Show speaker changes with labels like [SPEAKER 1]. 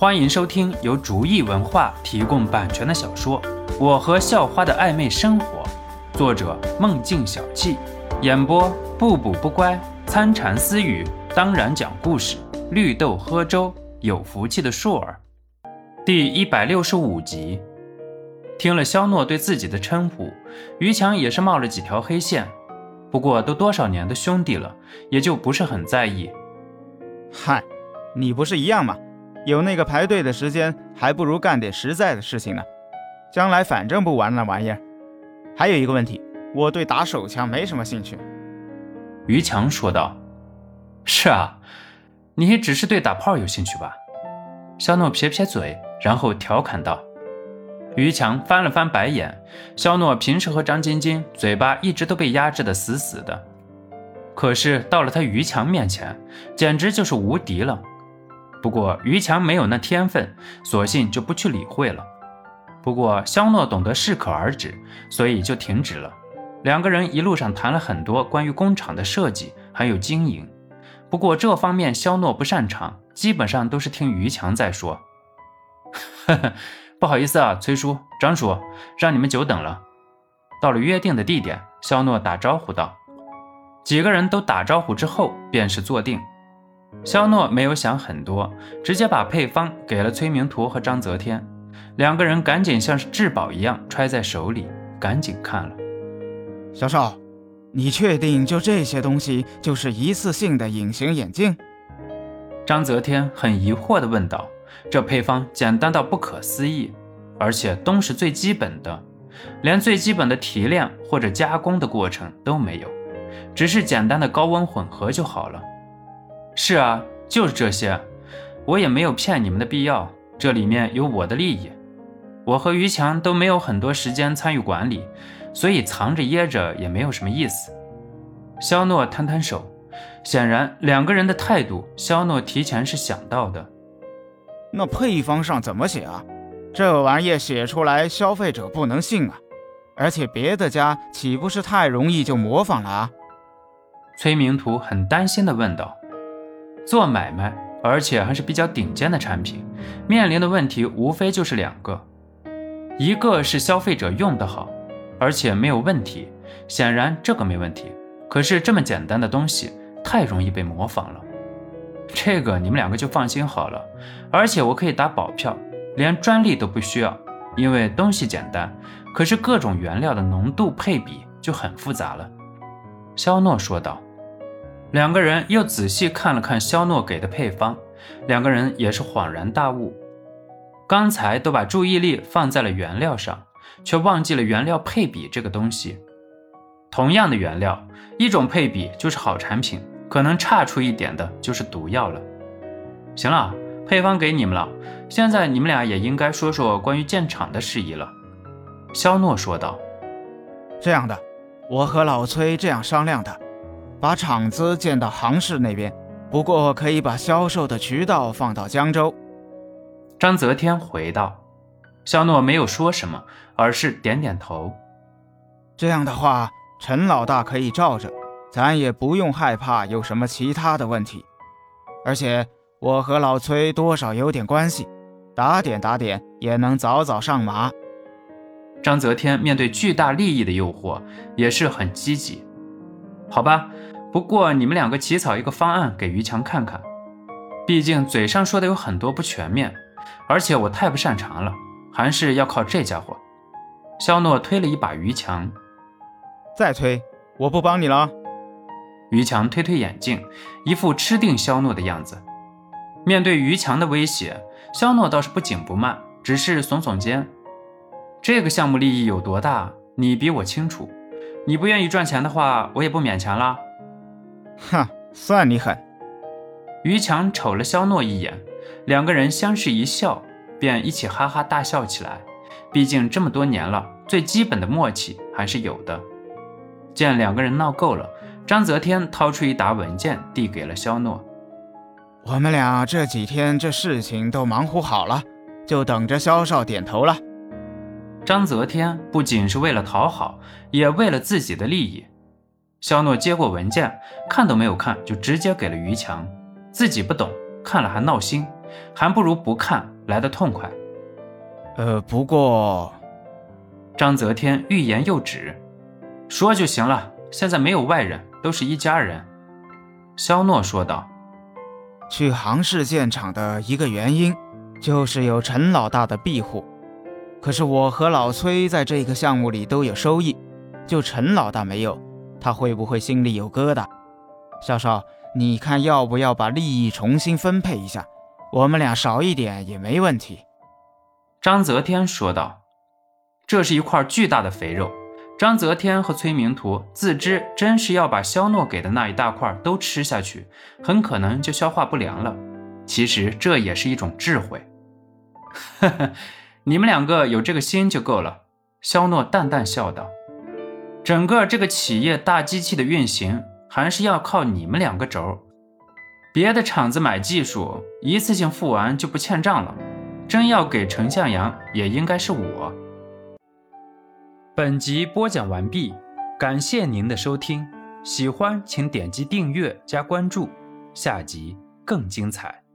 [SPEAKER 1] 欢迎收听由竹意文化提供版权的小说《我和校花的暧昧生活》，作者梦境小憩，演播不补不乖、参禅私语，当然讲故事，绿豆喝粥，有福气的硕儿。第一百六十五集，听了肖诺对自己的称呼，于强也是冒了几条黑线，不过都多少年的兄弟了，也就不是很在意。
[SPEAKER 2] 嗨，你不是一样吗？有那个排队的时间，还不如干点实在的事情呢。将来反正不玩那玩意儿。还有一个问题，我对打手枪没什么兴趣。
[SPEAKER 1] 于强说道：“是啊，你只是对打炮有兴趣吧？”肖诺撇撇嘴，然后调侃道。于强翻了翻白眼。肖诺平时和张晶晶嘴巴一直都被压制的死死的，可是到了他于强面前，简直就是无敌了。不过于强没有那天分，索性就不去理会了。不过肖诺懂得适可而止，所以就停止了。两个人一路上谈了很多关于工厂的设计还有经营，不过这方面肖诺不擅长，基本上都是听于强在说。呵呵，不好意思啊，崔叔、张叔，让你们久等了。到了约定的地点，肖诺打招呼道。几个人都打招呼之后，便是坐定。肖诺没有想很多，直接把配方给了崔明图和张泽天，两个人赶紧像是至宝一样揣在手里，赶紧看了。
[SPEAKER 2] 小少，你确定就这些东西就是一次性的隐形眼镜？
[SPEAKER 1] 张泽天很疑惑地问道。这配方简单到不可思议，而且都是最基本的，连最基本的提炼或者加工的过程都没有，只是简单的高温混合就好了。是啊，就是这些，我也没有骗你们的必要。这里面有我的利益，我和于强都没有很多时间参与管理，所以藏着掖着也没有什么意思。肖诺摊摊手，显然两个人的态度，肖诺提前是想到的。
[SPEAKER 2] 那配方上怎么写啊？这玩意写出来，消费者不能信啊！而且别的家岂不是太容易就模仿了啊？
[SPEAKER 1] 崔明图很担心地问道。做买卖，而且还是比较顶尖的产品，面临的问题无非就是两个，一个是消费者用得好，而且没有问题，显然这个没问题。可是这么简单的东西太容易被模仿了，这个你们两个就放心好了。而且我可以打保票，连专利都不需要，因为东西简单，可是各种原料的浓度配比就很复杂了。肖诺说道。两个人又仔细看了看肖诺给的配方，两个人也是恍然大悟。刚才都把注意力放在了原料上，却忘记了原料配比这个东西。同样的原料，一种配比就是好产品，可能差出一点的就是毒药了。行了，配方给你们了，现在你们俩也应该说说关于建厂的事宜了。”肖诺说道。
[SPEAKER 2] “这样的，我和老崔这样商量的。”把厂子建到杭市那边，不过可以把销售的渠道放到江州。
[SPEAKER 1] 张泽天回道：“肖诺没有说什么，而是点点头。
[SPEAKER 2] 这样的话，陈老大可以罩着，咱也不用害怕有什么其他的问题。而且我和老崔多少有点关系，打点打点也能早早上马。”
[SPEAKER 1] 张泽天面对巨大利益的诱惑，也是很积极。好吧。不过你们两个起草一个方案给于强看看，毕竟嘴上说的有很多不全面，而且我太不擅长了，还是要靠这家伙。肖诺推了一把于强，
[SPEAKER 2] 再推，我不帮你了。
[SPEAKER 1] 于强推推眼镜，一副吃定肖诺的样子。面对于强的威胁，肖诺倒是不紧不慢，只是耸耸肩。这个项目利益有多大，你比我清楚。你不愿意赚钱的话，我也不勉强啦。
[SPEAKER 2] 哼，算你狠！
[SPEAKER 1] 于强瞅了肖诺一眼，两个人相视一笑，便一起哈哈大笑起来。毕竟这么多年了，最基本的默契还是有的。见两个人闹够了，张泽天掏出一沓文件递给了肖诺：“
[SPEAKER 2] 我们俩这几天这事情都忙乎好了，就等着肖少点头了。”
[SPEAKER 1] 张泽天不仅是为了讨好，也为了自己的利益。肖诺接过文件，看都没有看，就直接给了于强。自己不懂，看了还闹心，还不如不看来的痛快。
[SPEAKER 2] 呃，不过，
[SPEAKER 1] 张泽天欲言又止，说就行了。现在没有外人，都是一家人。肖诺说道：“
[SPEAKER 2] 去杭市建厂的一个原因，就是有陈老大的庇护。可是我和老崔在这个项目里都有收益，就陈老大没有，他会不会心里有疙瘩？肖少，你看要不要把利益重新分配一下？我们俩少一点也没问题。”
[SPEAKER 1] 张泽天说道：“这是一块巨大的肥肉。”张泽天和崔明图自知真是要把肖诺给的那一大块都吃下去，很可能就消化不良了。其实这也是一种智慧。呵呵，你们两个有这个心就够了。”肖诺淡淡笑道，“整个这个企业大机器的运行还是要靠你们两个轴。别的厂子买技术，一次性付完就不欠账了。真要给陈向阳，也应该是我。”本集播讲完毕，感谢您的收听，喜欢请点击订阅加关注，下集更精彩。